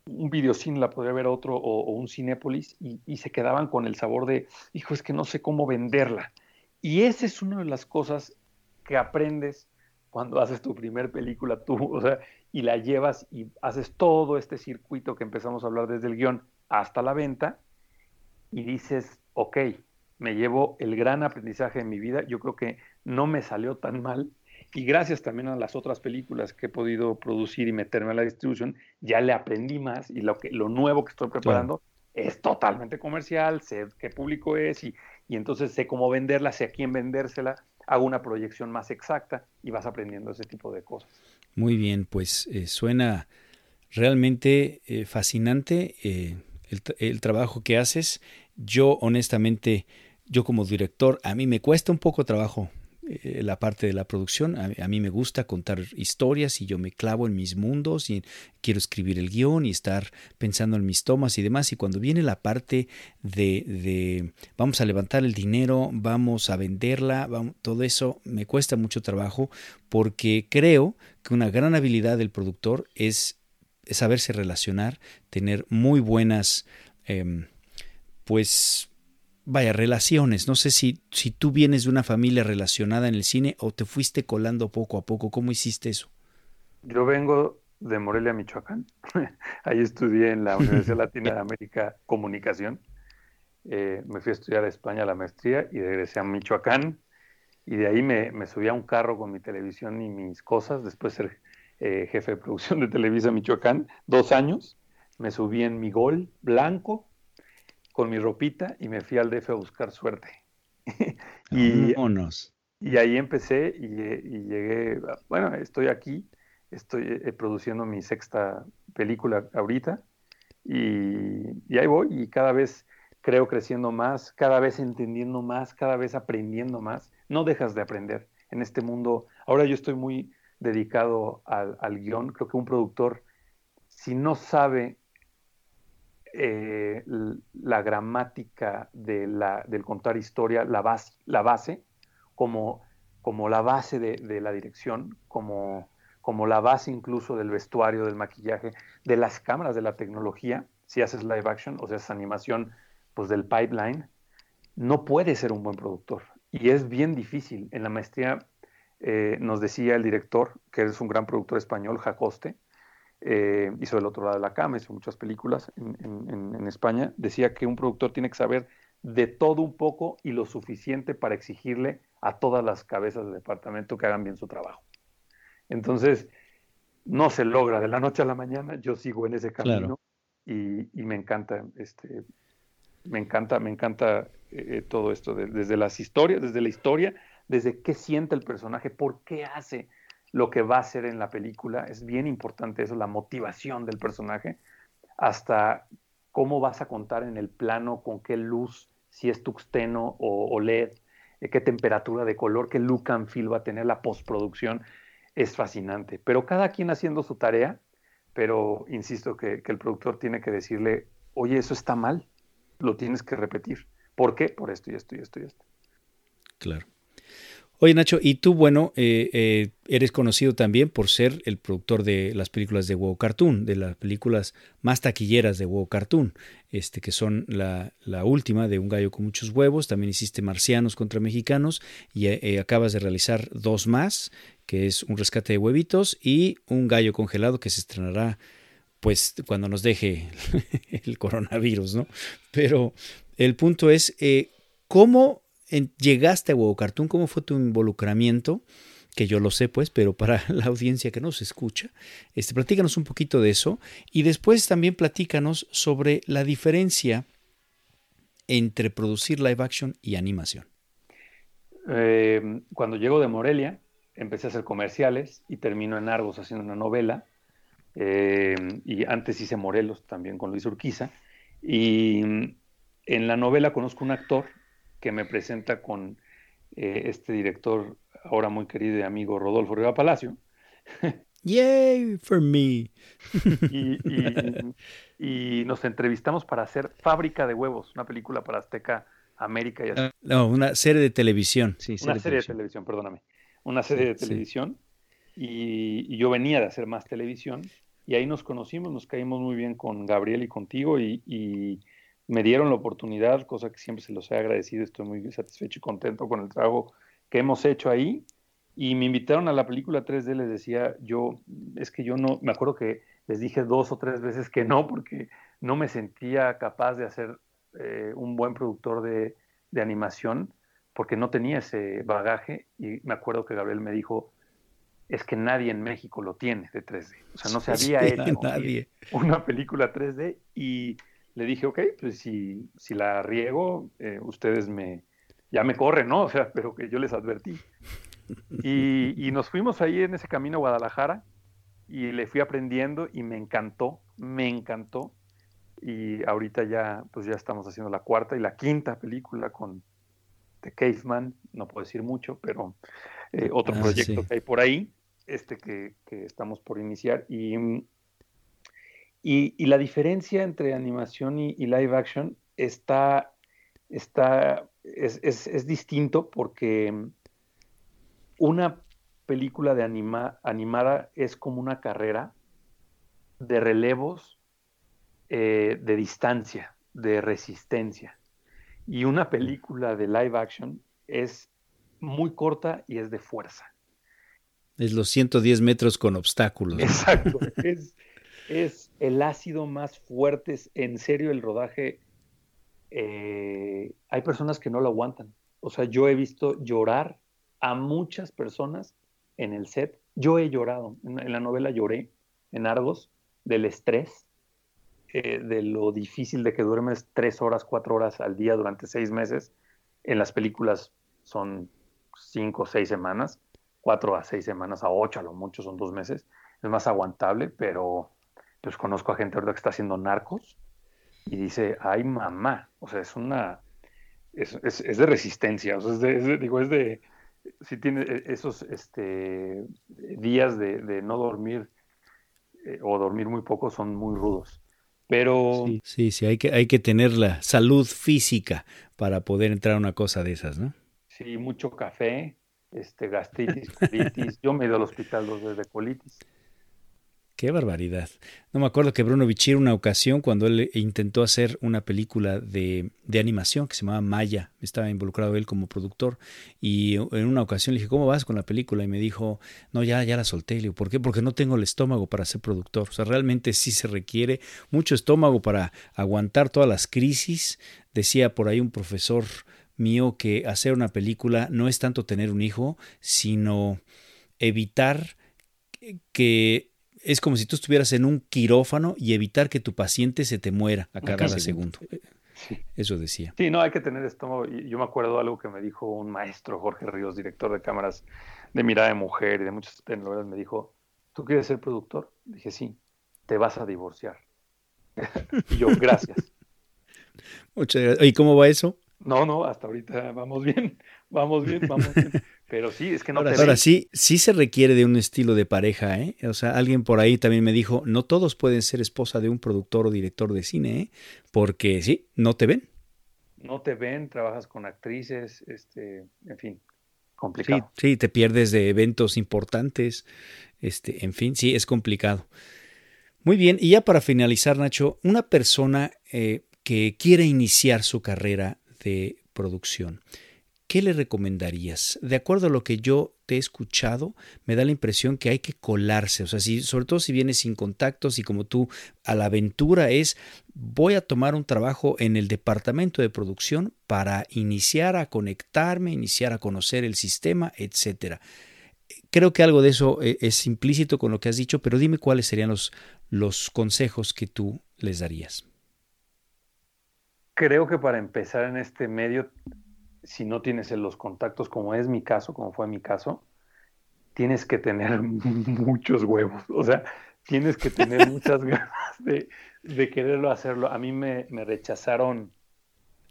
S3: un videocine, la podría ver otro o, un Cinépolis y, se quedaban con el sabor de, hijo, es que no sé cómo venderla. Y esa es una de las cosas que aprendes cuando haces tu primer película tú, *laughs* o sea, y la llevas y haces todo este circuito que empezamos a hablar desde el guion hasta la venta y dices, ok, me llevo el gran aprendizaje de mi vida, yo creo que no me salió tan mal y gracias también a las otras películas que he podido producir y meterme a la distribución, ya le aprendí más y lo, que, lo nuevo que estoy preparando es totalmente comercial, sé qué público es y, y entonces sé cómo venderla, sé a quién vendérsela, hago una proyección más exacta y vas aprendiendo ese tipo de cosas.
S2: Muy bien, pues eh, suena realmente eh, fascinante eh, el, trabajo que haces. Yo honestamente, yo como director, a mí me cuesta un poco trabajo eh, la parte de la producción. A, mí me gusta contar historias y yo me clavo en mis mundos y quiero escribir el guion y estar pensando en mis tomas y demás. Y cuando viene la parte de, de vamos a levantar el dinero, vamos a venderla, todo eso me cuesta mucho trabajo porque creo que una gran habilidad del productor es, saberse relacionar, tener muy buenas, em, pues vaya, relaciones. No sé si, si tú vienes de una familia relacionada en el cine o te fuiste colando poco a poco. ¿Cómo hiciste eso?
S3: Yo vengo de Morelia, Michoacán. *laughs* Ahí estudié en la Universidad *laughs* Latina de América Comunicación. Eh, me fui a estudiar a España la maestría y regresé a Michoacán. Y de ahí me, me subí a un carro con mi televisión y mis cosas, después de ser eh, jefe de producción de Televisa Michoacán, dos años. Me subí en mi gol blanco, con mi ropita y me fui al DF a buscar suerte. *laughs*
S2: y,
S3: y ahí empecé y, llegué, bueno, estoy aquí, estoy eh, produciendo mi sexta película ahorita y, y, ahí voy y cada vez creo creciendo más, cada vez entendiendo más, cada vez aprendiendo más. No dejas de aprender en este mundo. Ahora yo estoy muy dedicado al, guion. Creo que un productor, si no sabe eh, la gramática de del contar historia, la base, como, como la base de, la dirección, como, como la base incluso del vestuario, del maquillaje, de las cámaras, de la tecnología, si haces live action o si haces animación, pues del pipeline, no puede ser un buen productor. Y es bien difícil. En la maestría eh, nos decía el director, que es un gran productor español, Jacoste, eh, hizo El otro lado de la cama, hizo muchas películas en, España, decía que un productor tiene que saber de todo un poco y lo suficiente para exigirle a todas las cabezas del departamento que hagan bien su trabajo. Entonces, no se logra de la noche a la mañana, yo sigo en ese camino y, me encanta, este, me encanta, me encanta eh, todo esto, desde las historias, desde la historia, desde qué siente el personaje, por qué hace, lo que va a ser en la película. Es bien importante eso, la motivación del personaje, hasta cómo vas a contar en el plano, con qué luz, si es tuxteno o, LED, eh, qué temperatura de color, qué look and feel va a tener la postproducción. Es fascinante. Pero cada quien haciendo su tarea, pero insisto que, que el productor tiene que decirle, oye, eso está mal, lo tienes que repetir. ¿Por qué? Por esto y esto y esto y esto.
S2: Claro. Oye Nacho, y tú, bueno, eh, eh, eres conocido también por ser el productor de las películas de WoW Cartoon, de las películas más taquilleras de WoW Cartoon, este, que son la, última de Un gallo con muchos huevos, también hiciste Marcianos contra Mexicanos y eh, acabas de realizar dos más, que es Un rescate de huevitos y Un gallo congelado que se estrenará pues cuando nos deje *laughs* el coronavirus, ¿no? Pero el punto es, ¿cómo llegaste a Huevo Cartoon? ¿Cómo fue tu involucramiento? Que yo lo sé, pues, pero para *laughs* la audiencia que nos escucha, este, un poquito de eso y después también platícanos sobre la diferencia entre producir live action y animación.
S3: Eh, cuando llego de Morelia, empecé a hacer comerciales y termino en Argos haciendo una novela. Eh, y antes hice Morelos también con Luis Urquiza. Y en la novela conozco un actor que me presenta con eh, este director ahora muy querido y amigo Rodolfo Riva Palacio.
S2: Yay for me. *laughs*
S3: y, nos entrevistamos para hacer Fábrica de Huevos, una película para Azteca América y
S2: así. No, una serie de televisión.
S3: Sí, una serie de televisión, perdóname. Una serie de televisión. Y, yo venía de hacer más televisión. Y ahí nos conocimos, nos caímos muy bien con Gabriel y contigo. Y, me dieron la oportunidad, cosa que siempre se los he agradecido. Estoy muy satisfecho y contento con el trabajo que hemos hecho ahí. Y me invitaron a la película 3D, les decía, yo, es que yo no, me acuerdo que les dije dos o tres veces que no, porque no me sentía capaz de hacer eh, un buen productor de, animación, porque no tenía ese bagaje. Y me acuerdo que Gabriel me dijo, es que nadie en México lo tiene de 3D. O sea, no se había hecho nadie. una película 3D y le dije, ok, pues si, si la riego, eh, ustedes me, ya me corren, ¿no? O sea, pero que yo les advertí. Y, y, nos fuimos ahí en ese camino a Guadalajara y le fui aprendiendo y me encantó, me encantó. Y ahorita ya, pues ya estamos haciendo la cuarta y la quinta película con The Caveman, no puedo decir mucho, pero eh, otro ah, proyecto que hay por ahí, este que, estamos por iniciar. Y, y, la diferencia entre animación y, live action está, está es, es, es distinto porque una película de anima, animada es como una carrera de relevos eh, de distancia, de resistencia. Y una película de live action es muy corta y es de fuerza.
S2: Es los 110 metros con obstáculos.
S3: Exacto. *laughs* es, es, el ácido más fuerte. En serio, el rodaje. Eh, hay personas que no lo aguantan. O sea, yo he visto llorar a muchas personas en el set. Yo he llorado, en, la novela lloré, en Argos, del estrés, eh, de lo difícil de que duermes tres horas, cuatro horas al día durante seis meses. En las películas son cinco o seis semanas, cuatro a seis semanas, a ocho a lo mucho son dos meses. Es más aguantable, pero pues conozco a gente ahorita que está haciendo narcos y dice, ay mamá, o sea, es una, es, de resistencia, o sea, es de, digo, es de, si tiene eh, esos este, días de, no dormir eh, o dormir muy poco son muy rudos. Pero
S2: sí, sí, hay que hay que tener la salud física para poder entrar a una cosa de esas, ¿no?
S3: Sí, mucho café, este gastritis, colitis. *laughs* Yo me he ido al hospital dos veces de colitis.
S2: Qué barbaridad. No me acuerdo que Bruno Bichir una ocasión cuando él intentó hacer una película de, de, animación que se llamaba Maya, estaba involucrado él como productor y en una ocasión le dije, ¿cómo vas con la película? Y me dijo, no, ya, ya la solté. Le digo, ¿por qué? Porque no tengo el estómago para ser productor. O sea, realmente sí se requiere mucho estómago para aguantar todas las crisis. Decía por ahí un profesor mío que hacer una película no es tanto tener un hijo, sino evitar que es como si tú estuvieras en un quirófano y evitar que tu paciente se te muera a cada, segundo. Eso decía.
S3: Sí, no, hay que tener estómago. Yo me acuerdo algo que me dijo un maestro, Jorge Ríos, director de cámaras de Mirada de Mujer y de muchas telenovelas, me dijo, ¿tú quieres ser productor? Dije, sí, te vas a divorciar. *laughs* y yo, gracias.
S2: Muchas gracias. ¿Y cómo va eso?
S3: No, no, hasta ahorita vamos bien, vamos bien, vamos bien. *laughs* Pero sí, es que no
S2: ahora, ahora sí, sí se requiere de un estilo de pareja, ¿eh? O sea, alguien por ahí también me dijo, no todos pueden ser esposa de un productor o director de cine, ¿eh? Porque sí, no te ven.
S3: No te ven, trabajas con actrices, este, en fin, complicado.
S2: Sí, sí, te pierdes de eventos importantes, este, en fin, sí, es complicado. Muy bien, y ya para finalizar, Nacho, una persona eh, que quiere iniciar su carrera de producción, ¿qué le recomendarías? De acuerdo a lo que yo te he escuchado, me da la impresión que hay que colarse, o sea, si, sobre todo si vienes sin contactos y como tú a la aventura es, voy a tomar un trabajo en el departamento de producción para iniciar a conectarme, iniciar a conocer el sistema, etcétera. Creo que algo de eso eh, es implícito con lo que has dicho, pero dime cuáles serían los, los consejos que tú les darías.
S3: Creo que para empezar en este medio si no tienes los contactos, como es mi caso, como fue mi caso, tienes que tener *laughs* muchos huevos. O sea, tienes que tener *laughs* muchas ganas de, quererlo hacerlo. A mí me, rechazaron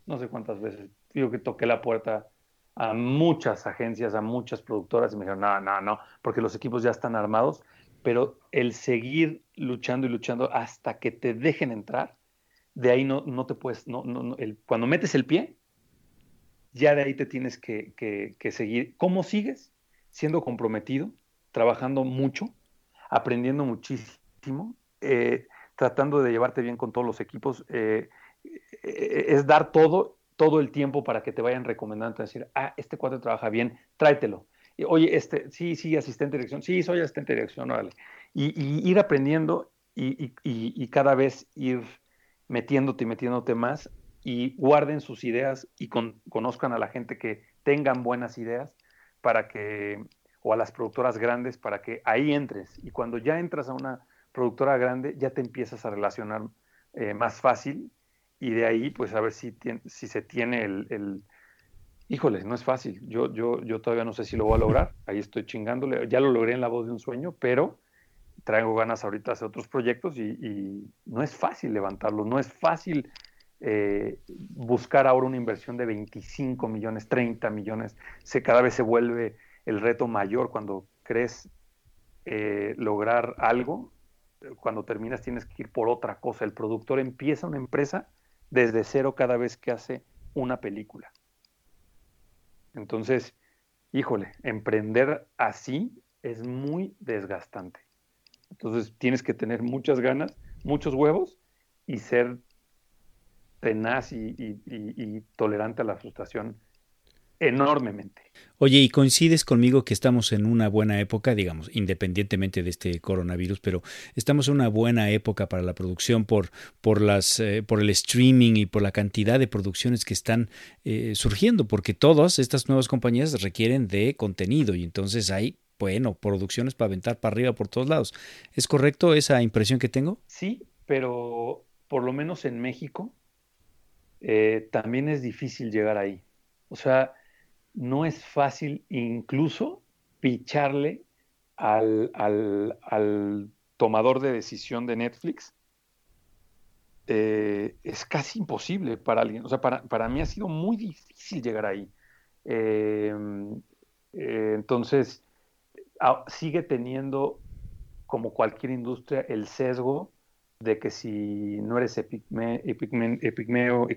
S3: no sé cuántas veces. Digo que toqué la puerta a muchas agencias, a muchas productoras y me dijeron, no, no, no, porque los equipos ya están armados, pero el seguir luchando y luchando hasta que te dejen entrar, de ahí no, no te puedes, no, no, el, cuando metes el pie, ya de ahí te tienes que, que seguir. ¿Cómo sigues? Siendo comprometido, trabajando mucho, aprendiendo muchísimo, eh, tratando de llevarte bien con todos los equipos. Eh, eh, es dar todo, todo el tiempo para que te vayan recomendando, decir, ah, este cuadro trabaja bien, tráetelo. Y, Oye, este, sí, sí, asistente de dirección, sí, soy asistente de dirección, órale. Y, ir aprendiendo y, y, cada vez ir metiéndote y metiéndote más y guarden sus ideas y conozcan a la gente que tengan buenas ideas para que o a las productoras grandes para que ahí entres. Y cuando ya entras a una productora grande, ya te empiezas a relacionar eh, más fácil y de ahí, pues a ver si, si se tiene el, el, Híjole, no es fácil. Yo, yo, yo todavía no sé si lo voy a lograr. Ahí estoy chingándole. Ya lo logré en La Voz de un Sueño, pero traigo ganas ahorita de hacer otros proyectos y, no es fácil levantarlo. No es fácil eh, buscar ahora una inversión de 25 millones, 30 millones. Se, cada vez se vuelve el reto mayor cuando crees eh, lograr algo, cuando terminas tienes que ir por otra cosa. El productor empieza una empresa desde cero cada vez que hace una película. Entonces, híjole, emprender así es muy desgastante. Entonces tienes que tener muchas ganas, muchos huevos y ser tenaz y tolerante a la frustración enormemente.
S2: Oye, ¿y coincides conmigo que estamos en una buena época, digamos, independientemente de este coronavirus, pero estamos en una buena época para la producción por, por, las, eh, por el streaming y por la cantidad de producciones que están eh, surgiendo, porque todas estas nuevas compañías requieren de contenido y entonces hay, bueno, producciones para aventar para arriba por todos lados. ¿Es correcto esa impresión que tengo?
S3: Sí, pero por lo menos en México eh, también es difícil llegar ahí. O sea, no es fácil incluso picharle al, tomador de decisión de Netflix. Eh, es casi imposible para alguien. O sea, para, mí ha sido muy difícil llegar ahí. Eh, entonces, sigue teniendo, como cualquier industria, el sesgo de que si no eres Epigmeo, Epigmeo,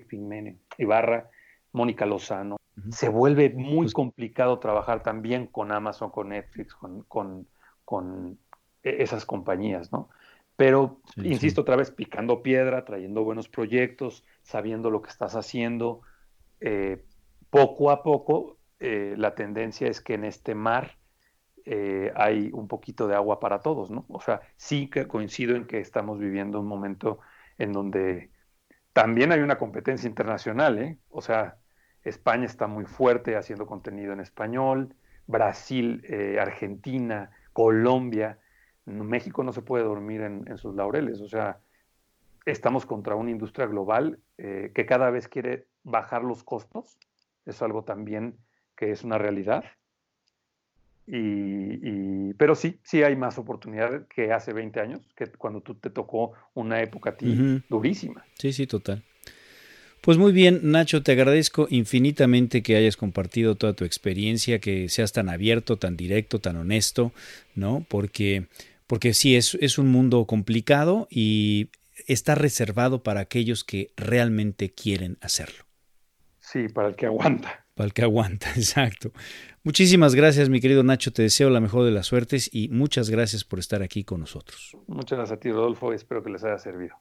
S3: Ibarra, Mónica Lozano, se vuelve muy pues complicado trabajar también con Amazon, con Netflix, con, con, e, esas compañías, ¿no? Pero, insisto otra vez, picando piedra, trayendo buenos proyectos, sabiendo lo que estás haciendo, eh, poco a poco eh, la tendencia es que en este mar eh, hay un poquito de agua para todos, ¿no? O sea, sí que coincido en que estamos viviendo un momento en donde también hay una competencia internacional, ¿eh? O sea, España está muy fuerte haciendo contenido en español, Brasil, eh, Argentina, Colombia, México no se puede dormir en, sus laureles, o sea, estamos contra una industria global eh, que cada vez quiere bajar los costos, es algo también que es una realidad. Y, pero sí, sí hay más oportunidad que hace 20 años, que cuando tú te tocó una época a ti durísima.
S2: Sí, sí, total. Pues muy bien, Nacho, te agradezco infinitamente que hayas compartido toda tu experiencia, que seas tan abierto, tan directo, tan honesto, ¿no? Porque, porque sí, es, es un mundo complicado y está reservado para aquellos que realmente quieren hacerlo.
S3: Sí, para el que aguanta.
S2: Para el que aguanta, *laughs* exacto. Muchísimas gracias, mi querido Nacho. Te deseo la mejor de las suertes y muchas gracias por estar aquí con nosotros.
S3: Muchas gracias a ti, Rodolfo. Espero que les haya servido.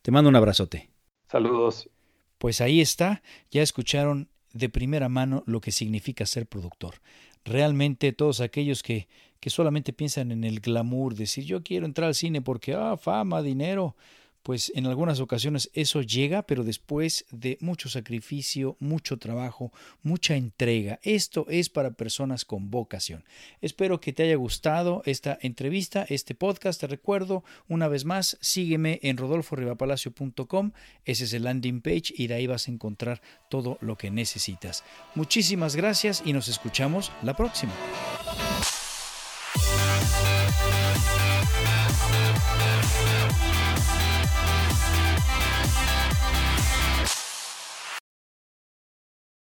S2: Te mando un abrazote.
S3: Saludos.
S2: Pues ahí está, ya escucharon de primera mano lo que significa ser productor. Realmente todos aquellos que, que solamente piensan en el glamour, decir yo quiero entrar al cine porque, ah, fama, dinero, pues en algunas ocasiones eso llega, pero después de mucho sacrificio, mucho trabajo, mucha entrega. Esto es para personas con vocación. Espero que te haya gustado esta entrevista, este podcast. Te recuerdo una vez más, sígueme en rodolforribapalacio.com. Ese es el landing page y de ahí vas a encontrar todo lo que necesitas. Muchísimas gracias y nos escuchamos la próxima.